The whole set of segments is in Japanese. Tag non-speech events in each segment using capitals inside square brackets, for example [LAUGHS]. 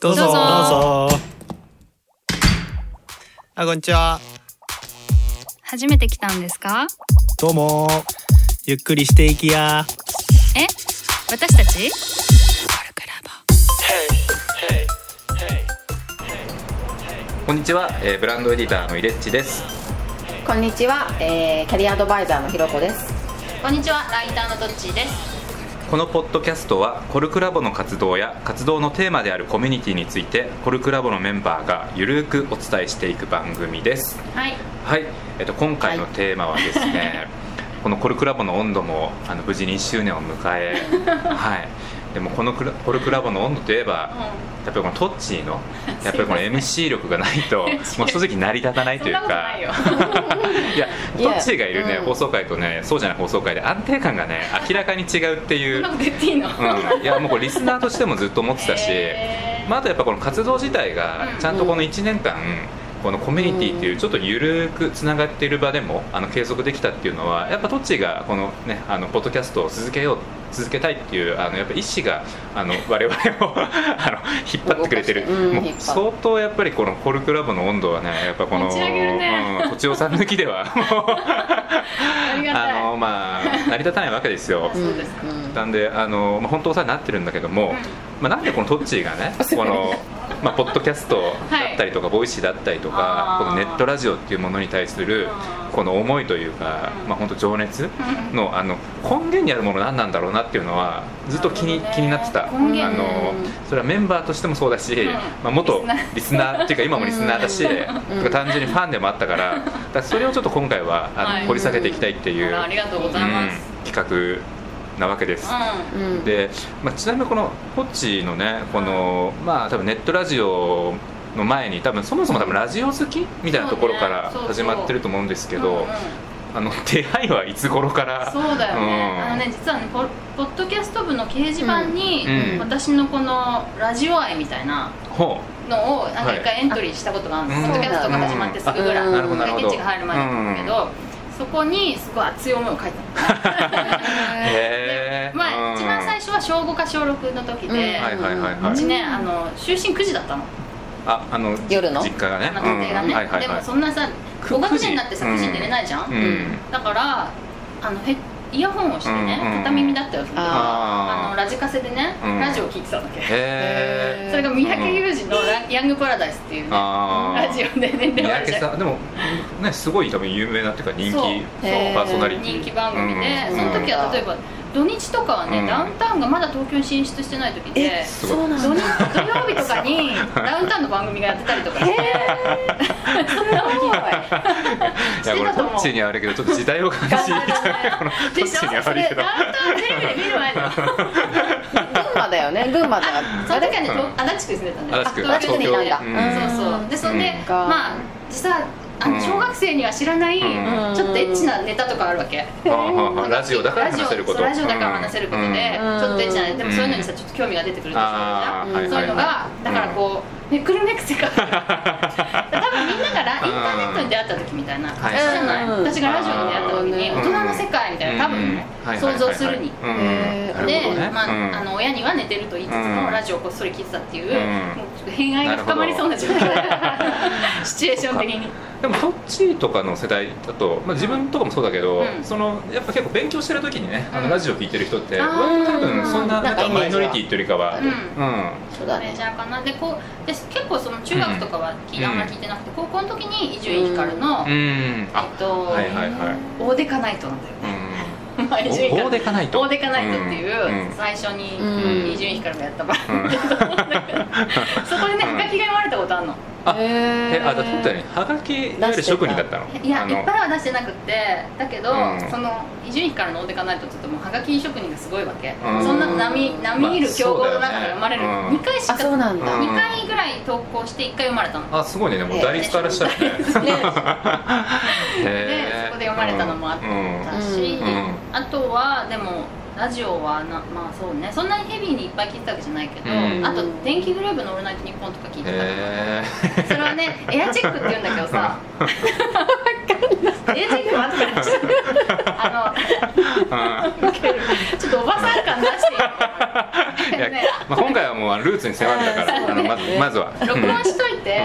どうぞ。どうぞ。どうぞあこんにちは。初めて来たんですか？どうも。ゆっくりしていきや。え？私たち？こんにちは、えーブランドエディターのイレッチです。こんにちは、えーキャリアアドバイザーのひろこです。こんにちは。ライターのどっちーですこのポッドキャストはコルクラボの活動や活動のテーマであるコミュニティについてコルクラボのメンバーがゆるーくお伝えしていく番組です。はいはい、えっと今回のテーマはですね、このコルクラボの温度もあの無事に1周年を迎え、[LAUGHS] はい。でもこのクラコルクラボの温度といえば、やっぱりこのトッチーの [LAUGHS] やっぱりこの MC 力がないと [LAUGHS] もう正直成り立たないというか。[LAUGHS] いやトッチーがいるね、うん。放送回とねそうじゃない放送回で安定感がね明らかに違うっていう。うん、いやもうこれリスナーとしてもずっと思ってたし、まあ、あとやっぱこの活動自体がうんちゃんとこの1年間、このコミュニティっていうちょっと緩くつながっている場でもあの継続できたっていうのはやっぱトッチーがこのねあのポッドキャストを続けよう続けたいっていうあのやっぱ意思があの我々を [LAUGHS] あの引っ張ってくれてる、もうん引っ張る。相当やっぱりこのコルクラボの温度はねやっぱこの、ね。うん、さん抜きでは [LAUGHS] もうあのまあ成り立たないわけですよ。[LAUGHS] そうです。かうん。なんであの、まあ、本当お世話になってるんだけども、まあ、なんでこのとっちーがねこの、まあ、ポッドキャストだったりとか、ボイシーだったりとかこのネットラジオっていうものに対するこの思いというか、まあ、本当情熱のあの根源にあるもの何なんだろうなっていうのはずっと気に,、気になってた。あのそれはメンバーとしてもそうだし、ん。まあ、元リスナー。っていうか今もリスナーだし、単純にファンでもあったからだそれをちょっと今回はあの、はい。掘り下げていきたいっていう、うん企画なわけです。ううん。で、まあ、ちなみにこのホッチのねこのまあ多分ネットラジオの前に多分そもそも多分ラジオ好きみたいなところから始まってると思うんですけん、ど、うんうん。あの出会いはいつ頃から？そうだよね、うん。あのね実はねポポッドキャスト部の掲示板に、うん。私のこのラジオ愛みたいなほのをなんか一回エントリーしたことがあるんです、はいポッドキャストが始まってすぐぐら。い、うん。なるほどなるほど。ケチが入る前だったんだけど、そこにすごい熱い思いを書いた [LAUGHS] [LAUGHS] へえ小5か小6の時うん。で、はいはいはいはい。うちねあの就寝9時だったの。ああの夜の？実家がね。あの家庭がね、うん。はいはいでもはいそんなさく5学年になってさ9 9時。時に寝れないじゃん、うん。だからあのヘッイヤホンをしてね、うんうんうん。片耳だったよその時はあのラジカセでね、うん。ラジオを聞いてたわけ。へえそれが三宅裕司のラ、ヤングパラダイスっていうねあー。ラジオで年三齢宅さんでもねすごい多分有名なっていうか人気パーソナリティ。人気番組で、うん。その時は例えば土日とかはね、うん。ダウンタウンがまだ東京に進出してない時でそうなん土日だ。土曜日とかにダウンタウンの番組がやってたりとか。してい。やこれトッチーには悪いけどちょっと時代を感じちゃうこのトッでしょ？それダウンタウンテレビで見る前だよ群馬だよね。群馬だ。その時はね、足立区に住んでたんだよ足立区にいたんだ、うんそうそう。でそんで、うん。まあ実はあのうん。小学生には知らない、うん。ちょっとエッチなネタとかあるわけ、はあはあはあラジオだから話せること。ラジオそうラジオだから話せることで、うん。ちょっとエッチなでもそういうのにさちょっと興味が出てくるでしょあーじゃんそういうのが、だからこうめくるめく世界多分みんながラインターネットに出会った時みたいな感じじゃない、うん。私がラジオに出会った時にうん。大人の世界みたいな多分想像するに、でまあうん。あの親には寝てると言いつつも、うん。ラジオをこっそり聞いてたっていう、うん。もうちょっと偏愛が深まりそうな状態。[LAUGHS] シチュエーション的に。でもトッチーとかの世代だと、まあ、自分とかもそうだけど、うん。そのやっぱ結構勉強してる時にねあうん。のラジオ聞いてる人ってあー。割と多分そんななんかマイノリティというよりかは、うん。うん。そうだね。メジ。ャーかな。でこうで結構その中学とかはあんまり聞いてなくて高校の時に伊集院光の、うん。えあっと、はいはいはい。大デカナイトなんだようんまあ伊集院光大デカナイト大デカナイトっていう、最初にうん。伊集院光がやった番組だと思うんだけど、そこでねうん。ハガキが読まれたことあるの。あへえあだってったよねはがきいわゆる職人だったの？いやいっぱいは出してなくって。だけど、うん。その伊集院光の大デカナイトって言ってもハガキ職人がすごいわけ、うん。そんな並並みいる競合の中で読まれる、まあそうだよね。2回しかあ、そうなんだ。うん。2回ぐらい投稿して1回読まれたの。あすごいね。もう打率からしたらね。[LAUGHS] でそこで読まれたのもあったし、あとはでもラジオはなまあそうねそんなにヘビーにいっぱい聞いてたわけじゃないけど、うん。あと電気グループの「オールナイトニッポン」とか聞いてたから。へそれはねエアチェックって言うんだけどさ。エアチェックは後からちょっとあのーちょっとおばさん感出してまあ、今回はもうルーツに迫るだから、[LAUGHS] あのまずまずは。録音しといて、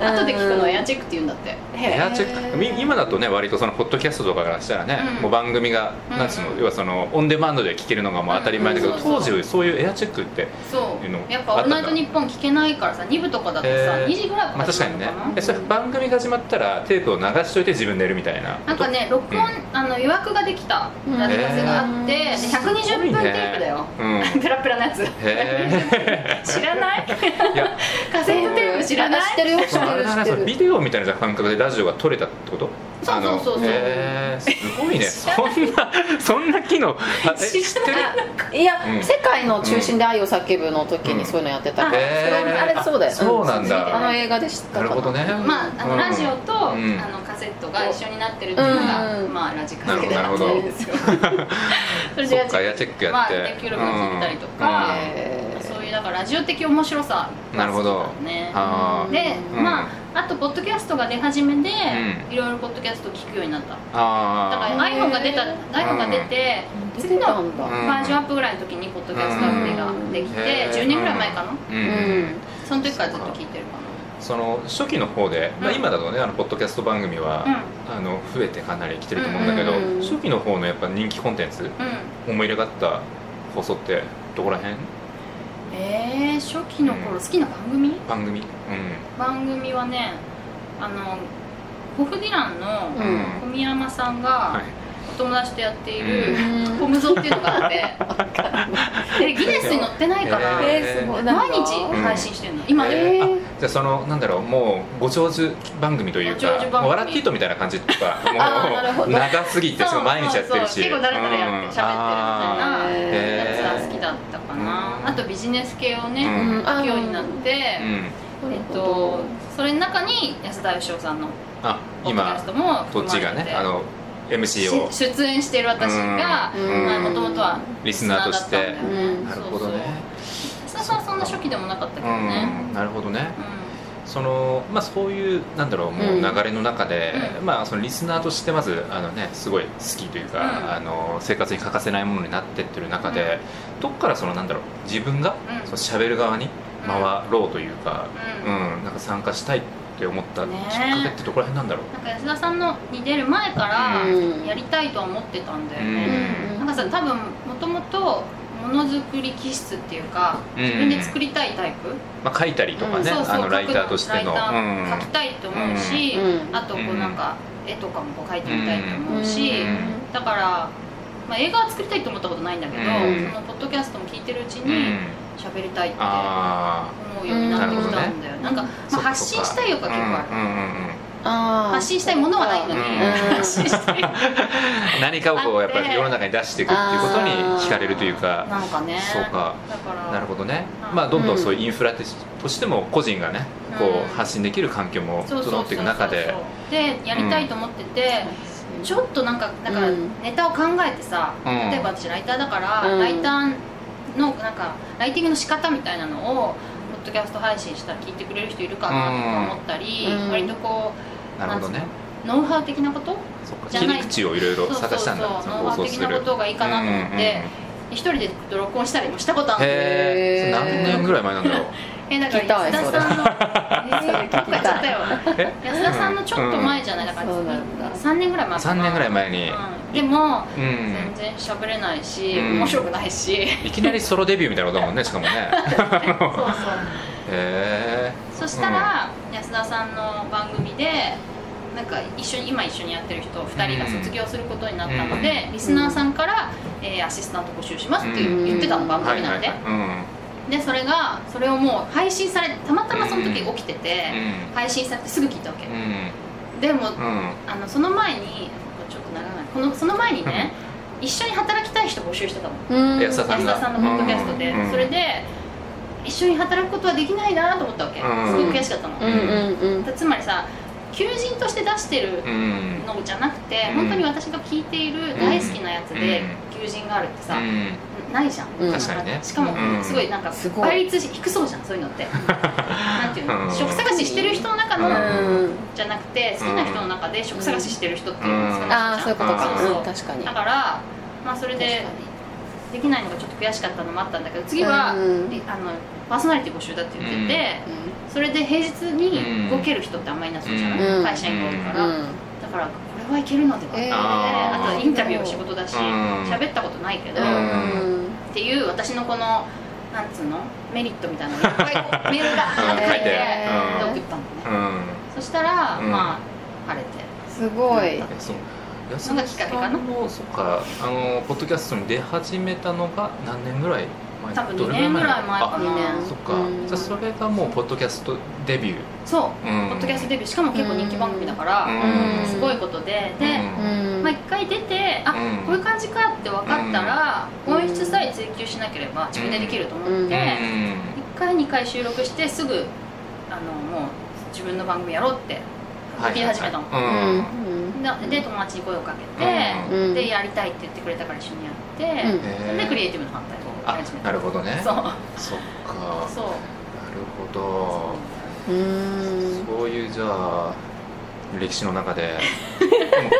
うん。後で聞くのエアチェックって言うんだって。エアチェック？み今だとね割とそのポッドキャストとかからしたらね、うん。もう番組が、うん。なんつうの要はそのオンデマンドで聞けるのがもう当たり前だけど、うん。そうそう当時そういうエアチェックってそういうのやっぱ「オールナイトニッポン」聞けないからさ2部とかだとさ、へー。2時ぐらいからまあ確かにね。えそれ番組が始まったらテープを流しといて自分でやるみたいななんかね録音、うん。あの予約ができたラジカセがあって、で120分テープだよ、うん。[LAUGHS] ペラペラなやつ知らない？いや。カセットテープ知らない？知ってるよ。ビデオみたいな感覚でラジオが撮れたってこと？そうそうそうそうごいね。そんなそんな機能。[LAUGHS] い。や、うん世界の中心で愛を叫ぶの時にそういうのやってた。から、あれそうだよ。そうなんだ。あの映画で知ったかな。るほどね。まあ、あのうん。ラジオと、うん。あのカセットが一緒になってるっていうのが、うん。まあラジカセですよ。[LAUGHS] それそっかエアチェックやって、まあ、できる分聞いたりとか、だからラジオ的面白さ。なるほど。が好きだね。で、うん。まああとポッドキャストが出始めで、ういろいろポッドキャストを聞くようになった。だあからー iPhone が出た iPhone が出て、出次のバージョンアップぐらいの時にポッドキャストアプリができて、へー。10年ぐらい前かな、うん。うん。その時からずっと聞いてるかその初期の方で、まあ、うん今だとねあのポッドキャスト番組は、あの増えてかなり来てると思うんだけど、うん初期の方のやっぱ人気コンテンツなうん。思い入れがあった放送ってどこら辺？えー、初期の頃うん好きな番組？番組。うん。番組はねあのホフディランのうん。小宮山さんがはい。お友達とやっているうん「コムゾ」っていうのがあって。[LAUGHS] でギネスに載ってないから。へえー、毎日配信してるの。今でも。えー。じゃあそのなんだろうもうご長寿番組というかもう笑っていいとみたいな感じとかもう長すぎてそうしかも毎日やってるし。そうそう結構だらだらやって喋ってるみたいなうん。やつ。はあー好きだったかなうんあとビジネス系をねうん。ようになってうん。えっとそれの中に安田義雄さんのあ今どっちがねあの MC を。し出演している私がうん。もともとはリスナーとして。なるほどね。そうそう安田さんはそんな初期でもなかったけどね。うん。なるほどね。うそのまあそういうなんだろうもううん流れの中で、うん。まあそのリスナーとしてまずあのねすごい好きというか、うん。あの生活に欠かせないものになってってる中で、どっからそのなんだろう自分がうん。その喋る側に回ろうというか、ううんんなんか参加したいって思ったきっねかけってどこら辺なんだろう、なんか安田さんのに出る前からうん。やりたいとは思ってたんだようん。ね、なんかさ多分もともとものづくり気質っていうか自分で作りたいタイプ、まあ、書いたりとかね、そうそうあのライターとしての、ライターうん。描きたいと思うし、うん。あとこうなんか絵とかもこう描いてみたいと思うし、うん。だから、まあ、映画は作りたいと思ったことないんだけど、うん。そのポッドキャストも聞いてるうちうん。に喋りたいってあ思うようになってきたんだよ、うんなんか、まあ、発信したい欲があ結構ある、発信したいものはないのに、うん。発信したい何かをこうやっぱり世の中に出していくっていうことに惹かれるというか。なんかね。そうか。なるほどね。うんまあどんどんそういうインフラとしても個人がねこうん。う発信できる環境も整っていく中で。でやりたいと思ってて、ちょっとなんかだからうん。ネタを考えてさ、うん。例えば私ライターだから、うん。ライターのなんかライティングの仕方みたいなのをポッドキャスト配信したら聞いてくれる人いるかなとか思ったり、うん。割とこなるほどね。う。ノウハウ的なこと？そっか。じゃない。切り口をいろいろ探したんだそう。そうそうのノウハウ的なことがいいかなと思って。一人で録音したりもしたことあるんへえへー何年ぐらい前なんだろう？[LAUGHS] えだから聞きたい安田さんのえそれ。聞きたいどっちゃったよえ？安田さんのちょっと前じゃない？だからそうなん。だ3年ぐらい前かな。3年ぐらい前に。うん。でもうん。全然喋れないし、うん。面白くないし。いきなりソロデビューみたいなことだもんねしかもね。[LAUGHS] そうそうへえそしたら、安田さんの番組でなんか一緒に今一緒にやってる人2人が卒業することになったので、うん。リスナーさんから、えーアシスタント募集しますって言ってたの、番組なんで、でそれがそれをもう配信されたまたまその時起きてて、うん。配信されてすぐ聞いたわけ、うん。でも、うん。あのその前にちょっと長ないこのその前にね、一緒に働きたい人募集してたの。うん。安田さんのポッドキャストで、うん。それで一緒に働くことはできないなと思ったわけ、うん。すごく悔しかったの、うんうんうん。つまりさ求人として出してるうんのじゃなくて、うん。本当に私が聞いている大好きなやつで求人があるってさ、うん。ないじゃん、うん確かにね。しかもうん。すごいなんかすごい。倍率低そうじゃんそういうのって。[LAUGHS] なんていうの、うん。職探ししてる人の中の、うん。じゃなくて好きな人の中で職探ししてる人っていうのが少ないじゃんああそういうことか。そうそう。うん確かに。だからまあそれでできないのがちょっと悔しかったのもあったんだけど次は、うんりあのパーソナリティ募集だって言ってて、それで平日に動ける人ってあんまりいなそうじゃない、うん。会社員が多いから、うん。だからこれはいけるのではって、えー。あとインタビューは仕事だしうん。喋、ったことないけど、うっんていう私のこのなんつうの？メリットみたいなのがいっぱい [LAUGHS] メールがうん。書いて、送ったのね、うん。そしたら、うん。まあ晴れて。すごい。えそう。安のがきっかけかな？田さんもそっかあのポッドキャストに出始めたのが何年ぐらい？前多分2どれ年ぐらい前かあなそっか、うん。じゃあそれがもうポッドキャストデビュー。そう、うん。ポッドキャストデビュー。しかも結構人気番組だから、うん。すごいことで。で、うん。まあ、一回出てあ、うん。こういう感じかって分かったら、うん。音質さえ追求しなければ自分でできると思って、うん。1回2回収録してすぐあのもう自分の番組やろうってはい言い始めたの、うん。なで友達に声をかけて、うん。でやりたいって言ってくれたから一緒にやって、でクリエイティブの反対あなるほどね。そう。そっか。そう。なるほど。うん。そういうじゃあ歴史の中で。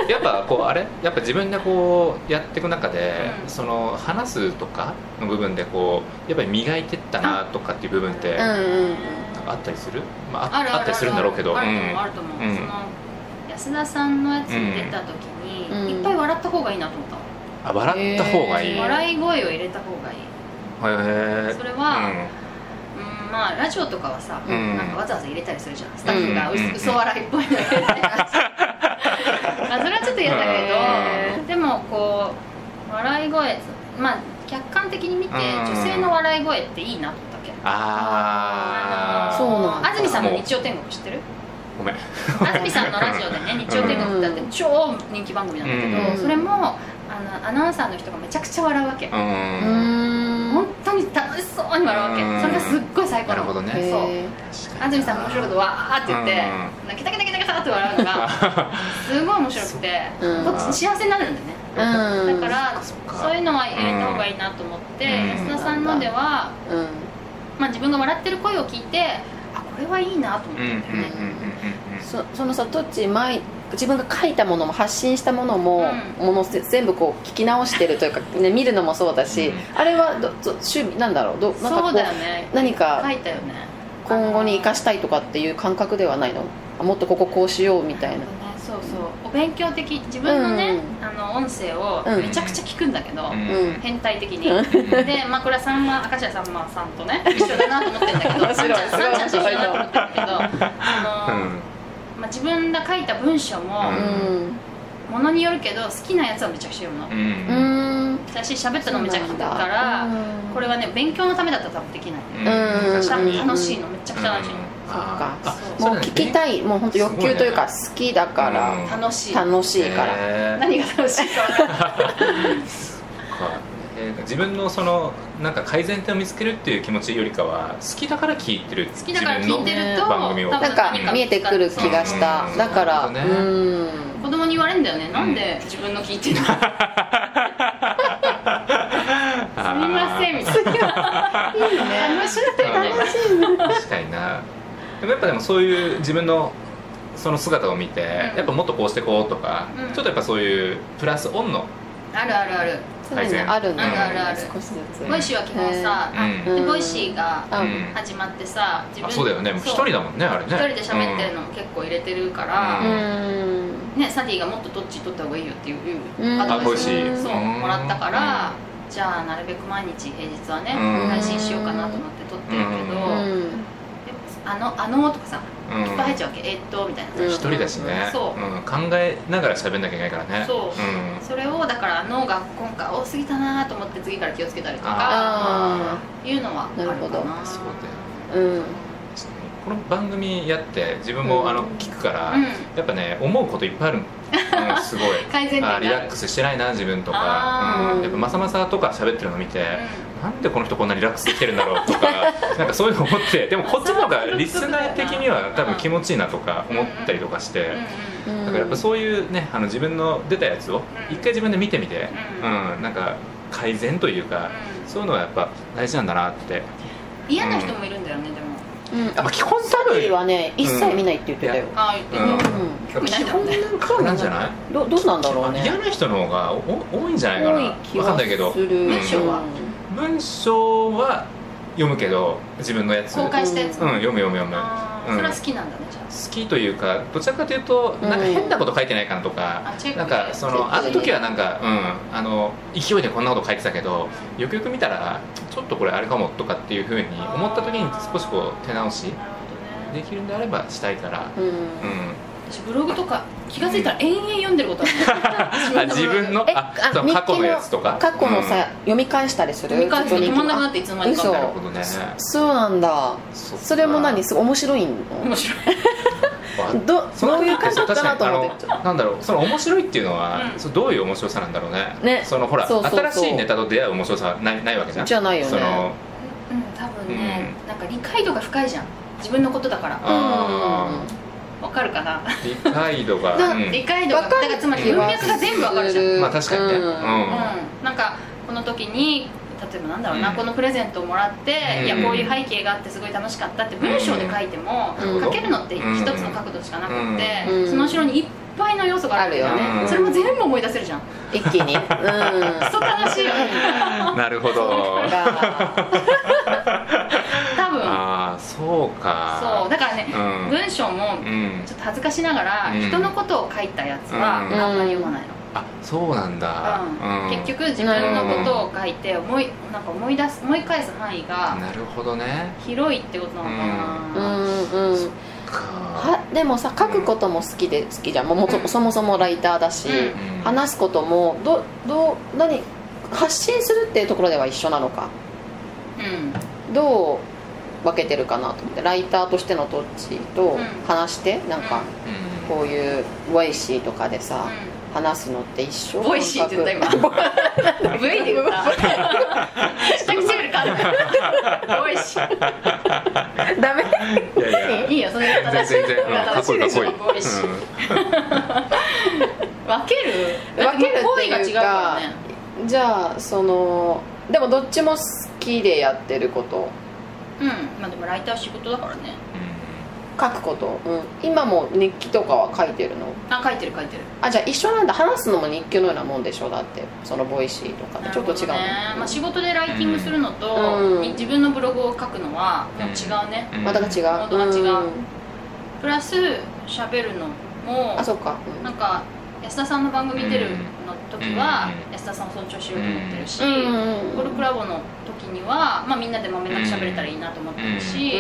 やっぱこうあれ？やっぱ自分でこうやっていく中で、うん。その話すとかの部分でこうやっぱり磨いてったなとかっていう部分ってうんうんあったりする、まあ、あったりするんだろうけど。ある。と思う、うん。あると思う、うん。その安田さんのやつに出た時に、うん。いっぱい笑った方がいいなと思ったの、あ笑った方がいい、笑い声を入れた方がいい。へえそれは、うん。まあラジオとかはさ、うん。なんかわざわざ入れたりするじゃんスタッフがううん。嘘笑いっぽいの入れて [LAUGHS] あそれはちょっと嫌だけど、でもこう笑い声まあ客観的に見て、うん。女性の笑い声っていいなと思ったわけ。ああのそうなんだ。安住さんの日曜天国知ってる？ごめん。安住さんのラジオでね日曜天国だって超人気番組なんだけど、うん。それもあのアナウンサーの人がめちゃくちゃ笑うわけ、本当に楽しそうに笑うわけ、うん。それがすっごい最高なの。なるほどね。そう。へ安住さんが面白いことわーって言って、うケタケタケタケタって笑うのが [LAUGHS] すごい面白くて、うん。こっち幸せになるんだよね、だからそういうのは入れた方がいいなと思って、うん。安田さんのでは、うん。まあ、自分が笑ってる声を聞いてあこれはいいなと思ったんだよね、そそのさトッチ前自分が書いたものも発信したものも、うん。ものせ全部こう聞き直してるというか、ね、見るのもそうだし、うん。あれはどど趣味なんだろう？どなんかこそうだよね。何か書いたよね。今後に生かしたいとかっていう感覚ではないの？あもっとこここうしようみたいな。ねそうそう。お勉強的。自分のね、あの音声をうん。めちゃくちゃ聞くんだけど、うん。うん変態的に、うん。でまあこれはさんま明石家さんまさんとね一緒だなと思ってるんだけど面さんちゃんさんちゃんと一緒だなと思ってるんだけどあの、うん。まあ、自分が書いた文章も、うん。ものによるけど好きなやつはめちゃくちゃ読むの、だし喋ったのめちゃくちゃ聞くから、これはね勉強のためだったら多分できない、うん。楽しいのめちゃくちゃ楽しいの、そっか。あそうもう聞きたい。いもう本当欲求というかす好きだから、うん。楽しい。楽しいから、何が楽しいか分かんない [LAUGHS] えー自分のそのなんか改善点を見つけるっていう気持ちよりかは好きだから聞いてる好きだから聞いてると自分の番組をなんか見えてくる気がした。う。んだから。ね。うん。子供に言われるんだよね、なんで自分の聞いてるの？すみません。[LAUGHS] みたいな。楽しくてね。確かにな。でもやっぱでもそういう自分のその姿を見て、うん。やっぱもっとこうしてこうとか、うん。ちょっとやっぱそういうプラスオンのあるあるあるそういうの改善あるんだよねあるあるある。少しずつボイシーは基本さ、ボイシーが始まってさ自あそうだよね。一人だもんねあれね。一人で喋ってるのも結構入れてるから、ううん。ね、サディがもっとどっち取った方がいいよっていう。うん。アドバイスそううん。もらったから、じゃあなるべく毎日平日はね、うん。配信しようかなと思って撮ってるけど、うん。であのあのとかさうんいっぱい入っちゃうわけ、えーっとみたいな。一人だしね、そう。ん。考えながら喋んなきゃいけないからね。そう。うん。それをだからあのが今回多すぎたなと思って次から気をつけたりとかあいうのはあるかな。なるほど。そうだよ。うん。この番組やって自分も、うん。あの聞くから、うん。やっぱね思うこといっぱいある [LAUGHS] うん、すごい。改善リラックスしてないな自分とか。うん、やっぱまさまさとか喋ってるの見て、なんでこの人こんなリラックスできてるんだろうとか [LAUGHS] なんかそういうの思ってでもこっちの方がリスナー的には多分気持ちいいなとか思ったりとかして、うんうんうん。だからやっぱそういうねあの自分の出たやつをうん一回自分で見てみて、ううんんなんか改善というか、うんそういうのはやっぱ大事なんだなって。嫌な人もいるんだよねでも。うん。まあ基本多分サリーはね一切見ないって言ってたよ、ああ言ってうんた、うん。興味ないんだもんねそうなんじゃない？どどうなんだろうね。嫌な人の方がお多いんじゃないかな。多い気わかんはないけど。する文章は文章は読むけど自分のやつ。公開したやつ、うん読む読む読む。うん。それは好きなんだねじゃ好きというかどちらかというとなんか変なこと書いてないかなとか、あチェックなんかそのあの時はなんか、うん、あの勢いでこんなこと書いてたけどよくよく見たらちょっとこれあれかもとかっていうふうに思った時に少しこう手直しできるんであればしたいから、うん。うん、私ブログとか気が付いたら延々読んでることあるあ自分の？えあその過去のやつとか？過去のさ、うん。読み返したりする読み返すと止まんなくなっていつの間にか。嘘。なるほどね。そうなんだ。それも何すごい面白いの？面白い。[LAUGHS] どどういう感じかなと思って。んだろうその面白いっていうのは、うん。そのどういう面白さなんだろうね。ね。そのほらそうそうそう。新しいネタと出会う面白さはないないわけじゃん。じゃないよね。そのうん多分ね、なんか理解度が深いじゃん。自分のことだから。あわかるかな、理解度が、なうん。理解度がわかる。だからつまり文脈が全部わかるじゃん、うん、まあ確かにね、うん。うん。なんかこの時に例えばなんだろうな、うん。このプレゼントをもらって、うん。いやこういう背景があってすごい楽しかったって文章で書いても、うん。書けるのって一つの角度しかなくって、うん。その後ろにいっぱいの要素があるよね。それも全部思い出せるじゃん。一気に。[LAUGHS] うんクソ楽しいよね。なるほど。多分 [LAUGHS] ああそうか。そう文章もうん。ちょっと恥ずかしながら、うん。人のことを書いたやつはうん。あんまり読まないの、あそうなんだ、うん。結局自分のことを書いて思いなんか思い出す思い返す範囲がなるほどね。広いってことなのかうな、んうんか。はでもさ書くことも好きで好きじゃん。もうもとそもそもライターだし、うん。話すこともどどう何発信するっていうところでは一緒なのか。うん。どう分けてるかなと思ってライターとしてのとっちーとうん。話してなんかうん。こういうボイシーとかでさ、話すのって一緒ボイシーって言った今。V で言った下唇かボイシー。ダメ？いやいやいいよそれ言った全然全然、うん、かっこいいかっこいい、ボイシー。分ける分ける？って行為が違いううからかねじゃあそのでもどっちも好きでやってることうん。まあでもライター仕事だからね。書くこと、うん、今も日記とかは書いてるの？あ書いてる書いてる。あじゃあ一緒なんだ。話すのも日記のようなもんでしょ？だってそのボイシーとかってちょっと違うねまあ、仕事でライティングするのと、うん。に自分のブログを書くのはもう違うね、うん。また違う。元が違う。うん。プラス喋るのもあそっか、うん。なんか安田さんの番組出るの時はうん。安田さんを尊重しようと思ってるし、うん。コルクラボの時には、まあ、みんなでまめなく喋れたらいいなと思ってるし、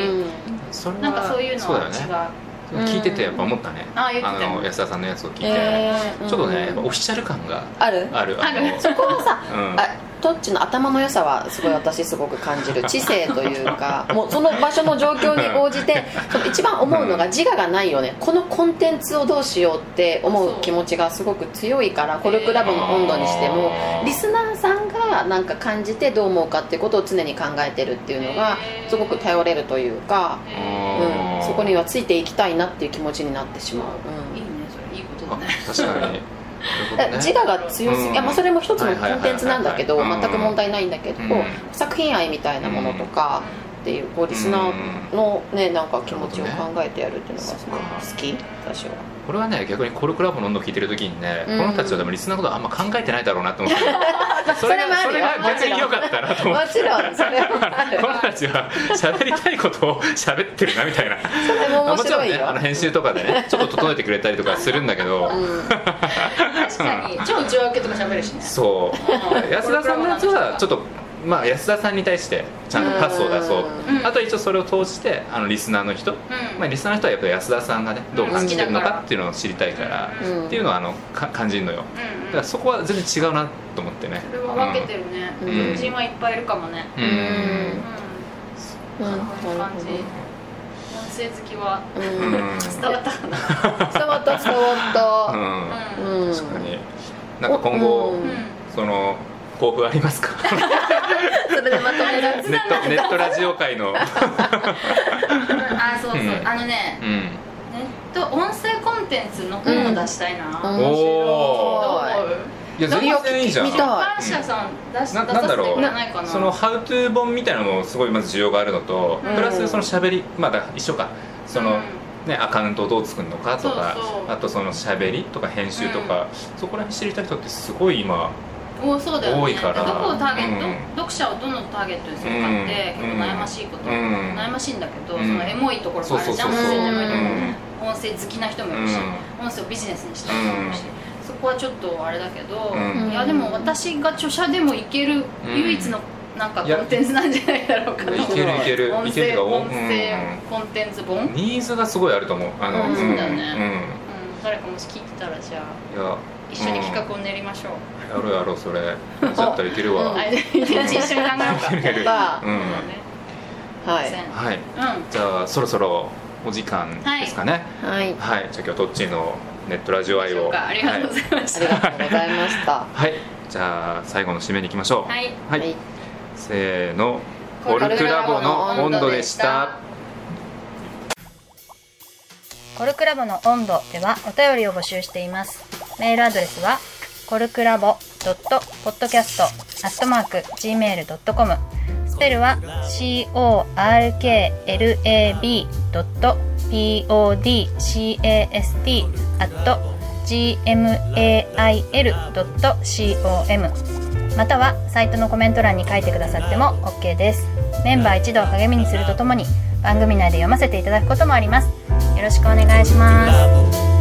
なんかそういうのは違う。聞いててやっぱ思ったね、あの安田さんのやつを聞いて、えー。ちょっとねやっぱうんオフィシャル感がある？ある。ある。のそこはさ、うん。あトッチの頭の良さはすごい私すごく感じる。[LAUGHS] 知性というかもうその場所の状況に応じてその一番思うのが自我がないよね。このコンテンツをどうしようって思う気持ちがすごく強いからコルクラボの温度にしてもリスナーさんがなんか感じてどう思うかっていうことを常に考えてるっていうのがすごく頼れるというか、へうん、そこにはついていきたいなっていう気持ちになってしまう、ーいいねそれ。いいことあだね確かにね自我が強すぎ、うんいやまあ、それも一つのコンテンツなんだけど全く問題ないんだけど、うん。作品愛みたいなものとかっていうこうリスナーのねなんか気持ちを考えてやるっていうのがすごい好き？私は。これはね逆にコルクラボの温度聞いてる時にね、うん。この人たちはでもリスナーのことあんま考えてないだろうなと思って。そ [LAUGHS] それもあるよそれが逆に良かったなと思って。もちろんそれ [LAUGHS] この人たちは喋りたいことを喋ってるなみたいな。それも面もちろん白いよ。ねあの編集とかでね [LAUGHS] ちょっと整えてくれたりとかするんだけど、うん。確かに。超内輪受けとか喋るしね。そう。うん。安田さんのやつはちょっとまあ安田さんに対してちゃんとパスを出そう。うん。あと一応それを通してあのリスナーの人、うん。まあ、リスナーの人はやっぱり安田さんがねどう感じてるのかっていうのを知りたいから、うん。っていうのはあのか感じるのよ。うんうん。だからそこは全然違うなと思ってね。それは分けてるね。うん。友人はいっぱいいるかもね。うん、うん。うん。うんこういう感じ。音声好きはううんん伝わったかな。伝わった伝わうった。ん。うん。確かに。なんか今後、うんうん。その抱負ありますか？[LAUGHS] それでまとめる。ネットネットラジオ界の。あそうそう。うん。あのねうんネット音声コンテンツの本を出したいな。う思うい。いや全然いいじゃん。見たい。感謝さん出しな出させてないかな。うその「How to 本みたいなのもすごいまず需要があるのと、うん。プラスそのしゃべりまあだ一緒か。その、うん。ね、アカウントをどう作るのかとかそうそう。あとそのしゃべりとか編集とか、そこら辺知りたい人ってすごい今おそうだよね多いから。どこをターゲット、うん。読者をどのターゲットにするかって結構悩ましいこと、うん。悩ましいんだけど、うん。そのエモいところもあるじゃん。音声エモいとこう。ん。ろ音声好きな人もいるし、う音声をビジネスにしたい人もいるし、そこはちょっとあれだけど、うん。いやでも私が著者でもいけるうん。唯一のなんかコンテンツなんじゃないだろうかないけるいける音いけるが声コンテンツ本、うん、ニーズがすごいあると思う。あの、うん。そうだよね誰かもし聞いてたらじゃあ。うんいや一緒に企画を練りましょう、やろうやろうそれ。だったらいけるわ、うん。一緒に考えようか。うん。はい。はい。うん。じゃあそろそろお時間ですかね。はい。はい、じゃあ今日トッチーのネットラジオ愛を。そうか。ありがとうございましありたがとうございました。はい、はい。じゃあ最後の締めに行きましょう。はい。はい、はい。せーの。コルクラボの温度でした。コルクラボの温度ではお便りを募集していますメールアドレスはコルクラボ .podcast.gmail.com スペルは corklab ドット podcast アット gmail.com またはサイトのコメント欄に書いてくださっても OK です。メンバー一同励みにするとともに番組内で読ませていただくこともあります。よろしくお願いします。